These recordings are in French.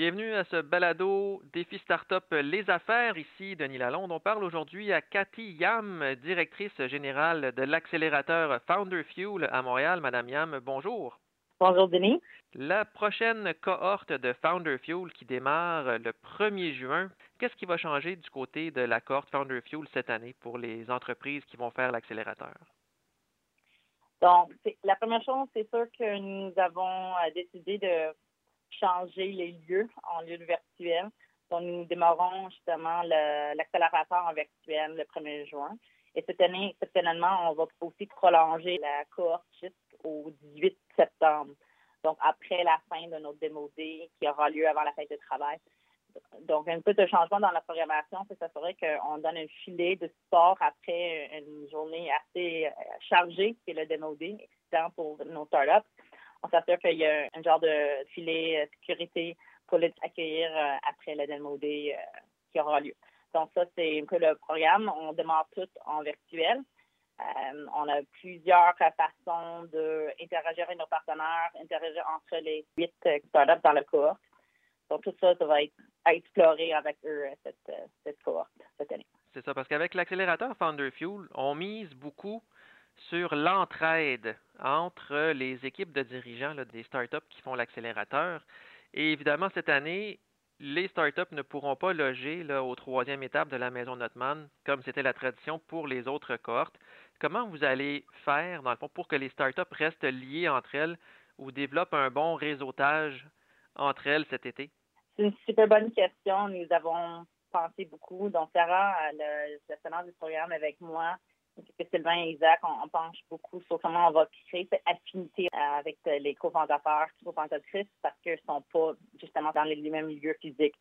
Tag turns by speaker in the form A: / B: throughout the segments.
A: Bienvenue à ce balado Défi Startup Les Affaires. Ici Denis Lalonde. On parle aujourd'hui à Cathy Yam, directrice générale de l'accélérateur Founder Fuel à Montréal. Madame Yam, bonjour.
B: Bonjour Denis.
A: La prochaine cohorte de Founder Fuel qui démarre le 1er juin, qu'est-ce qui va changer du côté de la cohorte Founder Fuel cette année pour les entreprises qui vont faire l'accélérateur?
B: Donc, la première chose, c'est sûr que nous avons euh, décidé de changer les lieux en lieu virtuel. Donc, nous démarrons justement l'accélérateur en virtuel le 1er juin. Et cette année, exceptionnellement, on va aussi prolonger la cohorte jusqu'au 18 septembre. Donc, après la fin de notre démo D qui aura lieu avant la fête de travail. Donc, un peu de changement dans la programmation, c'est s'assurer qu'on donne un filet de sport après une journée assez euh, chargée, qui est le démo D, excitant pour nos startups on s'assure qu'il y a un genre de filet de sécurité pour les accueillir euh, après le DMOD euh, qui aura lieu. Donc ça, c'est un peu le programme. On démarre tout en virtuel. Euh, on a plusieurs façons d'interagir avec nos partenaires, interagir entre les huit startups dans la cohorte. Donc tout ça, ça va être à explorer avec eux cette, cette cohorte cette année.
A: C'est ça, parce qu'avec l'accélérateur Founder Fuel, on mise beaucoup sur l'entraide entre les équipes de dirigeants des startups qui font l'accélérateur. Et évidemment, cette année, les startups ne pourront pas loger là, au troisième étape de la maison Notman, comme c'était la tradition pour les autres cohortes. Comment vous allez faire, dans le fond, pour que les startups restent liées entre elles ou développent un bon réseautage entre elles cet été?
B: C'est une super bonne question. Nous avons pensé beaucoup. Donc, Sarah, le gestionnaire du programme avec moi, que Sylvain et Isaac, on, penche beaucoup sur comment on va créer cette affinité euh, avec les cofondateurs, cofondatrices, parce qu'ils ne sont pas justement dans les mêmes milieux physiques.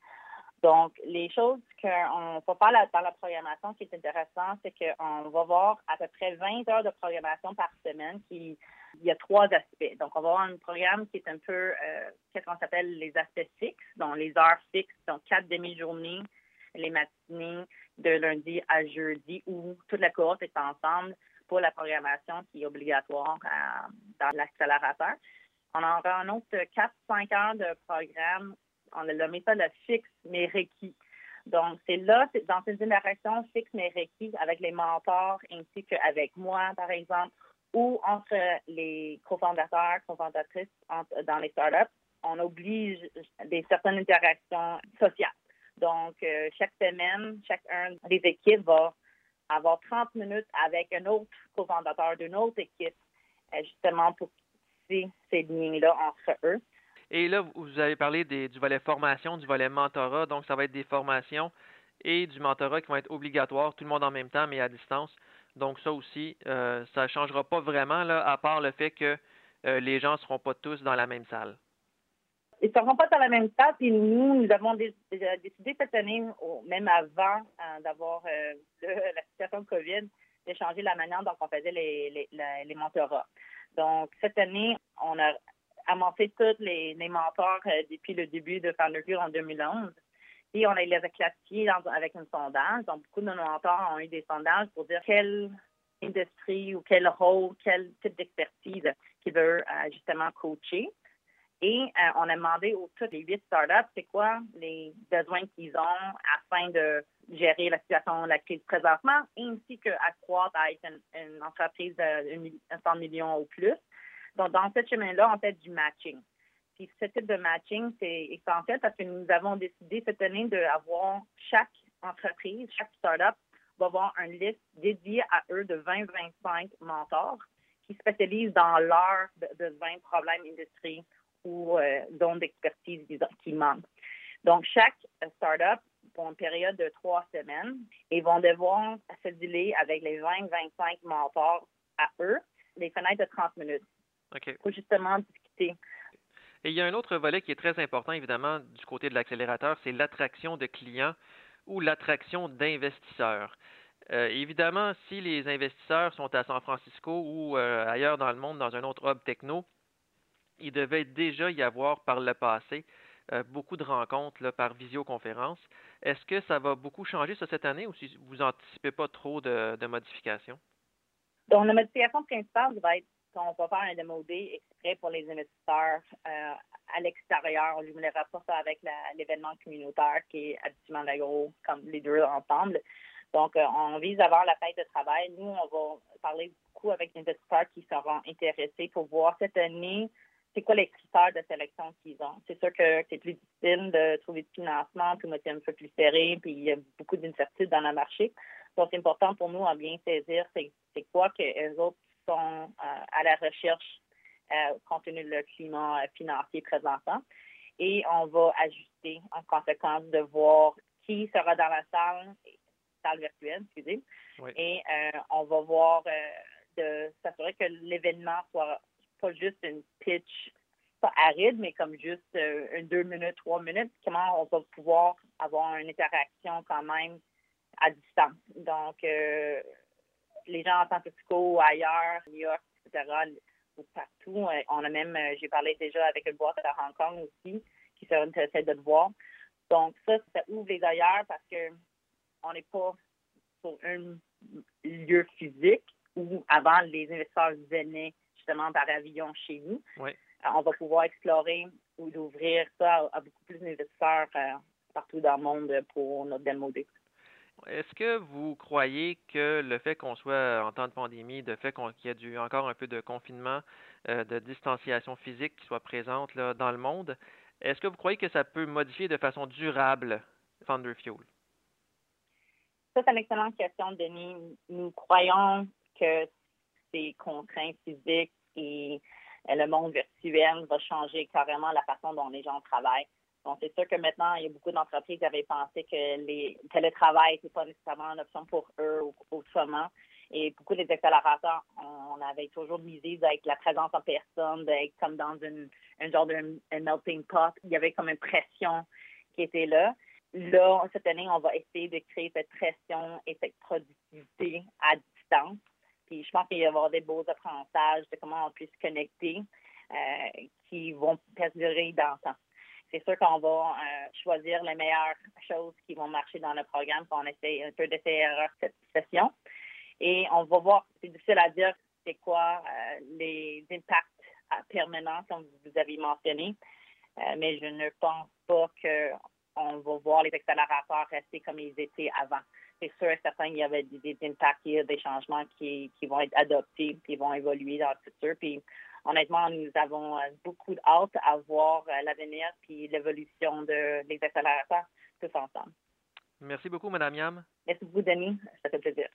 B: Donc, les choses qu'on va faire dans la programmation qui est intéressant, c'est qu'on va voir à peu près 20 heures de programmation par semaine il y a trois aspects. Donc, on va avoir un programme qui est un peu, euh, qu'est-ce qu'on s'appelle les aspects fixes, donc les heures fixes, donc quatre demi-journées, les matinées de lundi à jeudi où toute la cohorte est ensemble pour la programmation qui est obligatoire euh, dans l'accélérateur. On aura un autre 4-5 heures de programme. On a nommé ça le fixe mais requis. Donc, c'est là, dans ces interactions fixes mais requis avec les mentors ainsi qu'avec moi, par exemple, ou entre les cofondateurs, cofondatrices dans les startups, on oblige des certaines interactions sociales. Donc, euh, chaque semaine, chacun des équipes va avoir 30 minutes avec un autre cofondateur d'une autre équipe, euh, justement pour tisser ces liens-là entre eux.
A: Et là, vous avez parlé du volet formation, du volet mentorat. Donc, ça va être des formations et du mentorat qui vont être obligatoires, tout le monde en même temps, mais à distance. Donc, ça aussi, euh, ça ne changera pas vraiment, à part le fait que les gens ne seront pas tous dans la même salle
B: ils ne seront pas dans la même salle. Puis nous, nous avons décidé cette année, même avant euh, d'avoir euh, la situation de COVID, de changer la manière dont on faisait les, mentorats. Donc, cette année, on a amassé tous les, mentors euh, depuis le début de Founderview en 2011. Et on les a classifiés avec un sondage. Donc, beaucoup de nos mentors ont eu des sondages pour dire quelle industrie ou quel rôle, quel type d'expertise qu'ils veulent justement coacher. Et euh, on a demandé aux toutes les huit startups, c'est quoi les besoins qu'ils ont afin de gérer la situation de la crise présentement, ainsi qu'accroître à être une, entreprise de 100 millions ou plus. Donc, dans ce chemin-là, on fait du matching. Puis ce type de matching, c'est essentiel parce que nous avons décidé cette année d'avoir chaque entreprise, chaque startup va avoir une liste dédiée à eux de 20-25 mentors qui spécialisent dans leurs besoins, problèmes, industrie ou euh, dons d'expertise qui manquent. Donc, chaque startup pour une période de trois semaines et vont devoir se dealer avec les 20-25 mentors à eux, les fenêtres de 30 minutes.
A: OK.
B: Pour justement discuter.
A: Et il y a un autre volet qui est très important, évidemment, du côté de l'accélérateur, c'est l'attraction de clients ou l'attraction d'investisseurs. Euh, évidemment, si les investisseurs sont à San Francisco ou euh, ailleurs dans le monde, dans un autre hub techno, il devait déjà y avoir par le passé euh, beaucoup de rencontres par visioconférence. Est-ce que ça va beaucoup changer cette année ou si vous n'anticipez pas trop de, modifications?
B: Donc, la modification principale va être qu'on va faire un démodé exprès pour les investisseurs euh, à l'extérieur. On ne jumelera pas ça avec l'événement communautaire qui est habituellement le gros, comme les deux ensemble. Donc, euh, on vise à avoir la fête de travail. Nous, on va parler beaucoup avec les investisseurs qui seront intéressés pour voir cette année c'est quoi les critères de sélection qu'ils ont? C'est sûr que c'est plus difficile de trouver du financement, tout est un peu plus serré, puis il y a beaucoup d'incertitudes dans le marché. Donc, c'est important pour nous à bien saisir c'est quoi que les autres sont euh, à la recherche euh, compte tenu du climat financier présentant. Et on va ajuster en conséquence de voir qui sera dans la salle, salle virtuelle, excusez. Et euh, on va voir de s'assurer que l'événement soit pas juste une pitch, pas aride, mais comme juste euh, une deux minutes, trois minutes, comment on va pouvoir avoir une interaction quand même à distance? Donc, euh, les gens en San Francisco, ailleurs, New York, etc., partout, euh, on a même, j'ai parlé déjà avec une boîte à Hong Kong aussi, qui serait intéressée de le voir. Donc, ça, ça ouvre les ailleurs parce que on n'est pas sur un lieu physique où avant les investisseurs venaient par avion chez nous.
A: Euh,
B: on va pouvoir explorer ou d'ouvrir ça à, beaucoup plus d'investisseurs euh, partout dans le monde pour notre démo
A: Est-ce que vous croyez que le fait qu'on soit en temps de pandémie, le fait qu'il y ait du, encore un peu de confinement, euh, de distanciation physique qui soit présente là, dans le monde, est-ce que vous croyez que ça peut modifier de façon durable Thunder Fuel?
B: Ça, c'est une excellente question, Denis. Nous croyons que ces contraintes physiques et le monde virtuel va changer carrément la façon dont les gens travaillent. Donc, c'est sûr que maintenant, il y a beaucoup d'entreprises qui avaient pensé que les télétravail n'était pas nécessairement une option pour eux autrement. Et beaucoup des accélérateurs, on avait toujours misé avec la présence en personne, d'être comme dans une, un genre de melting pot. Il y avait comme une pression qui était là. Là, cette année, on va essayer de créer cette pression et cette productivité à distance puis je pense qu'il va y avoir des beaux apprentissages de comment on peut se connecter euh, qui vont perdurer dans le temps. C'est sûr qu'on va euh, choisir les meilleures choses qui vont marcher dans le programme, qu'on essaie un peu d'essayer cette session. Et on va voir, c'est difficile à dire c'est quoi euh, les impacts permanents, comme vous avez mentionné, mais je ne pense pas qu'on va voir les accélérateurs rester comme ils étaient avant c'est sûr et certain qu'il y avait des, impacts, des changements qui, vont être adoptés, qui vont évoluer dans le futur. Puis honnêtement, nous avons euh, beaucoup hâte à voir euh, l'avenir puis l'évolution de, des accélérateurs tous ensemble.
A: Merci beaucoup, Madame Yam.
B: Merci beaucoup, Denis. Ça fait plaisir.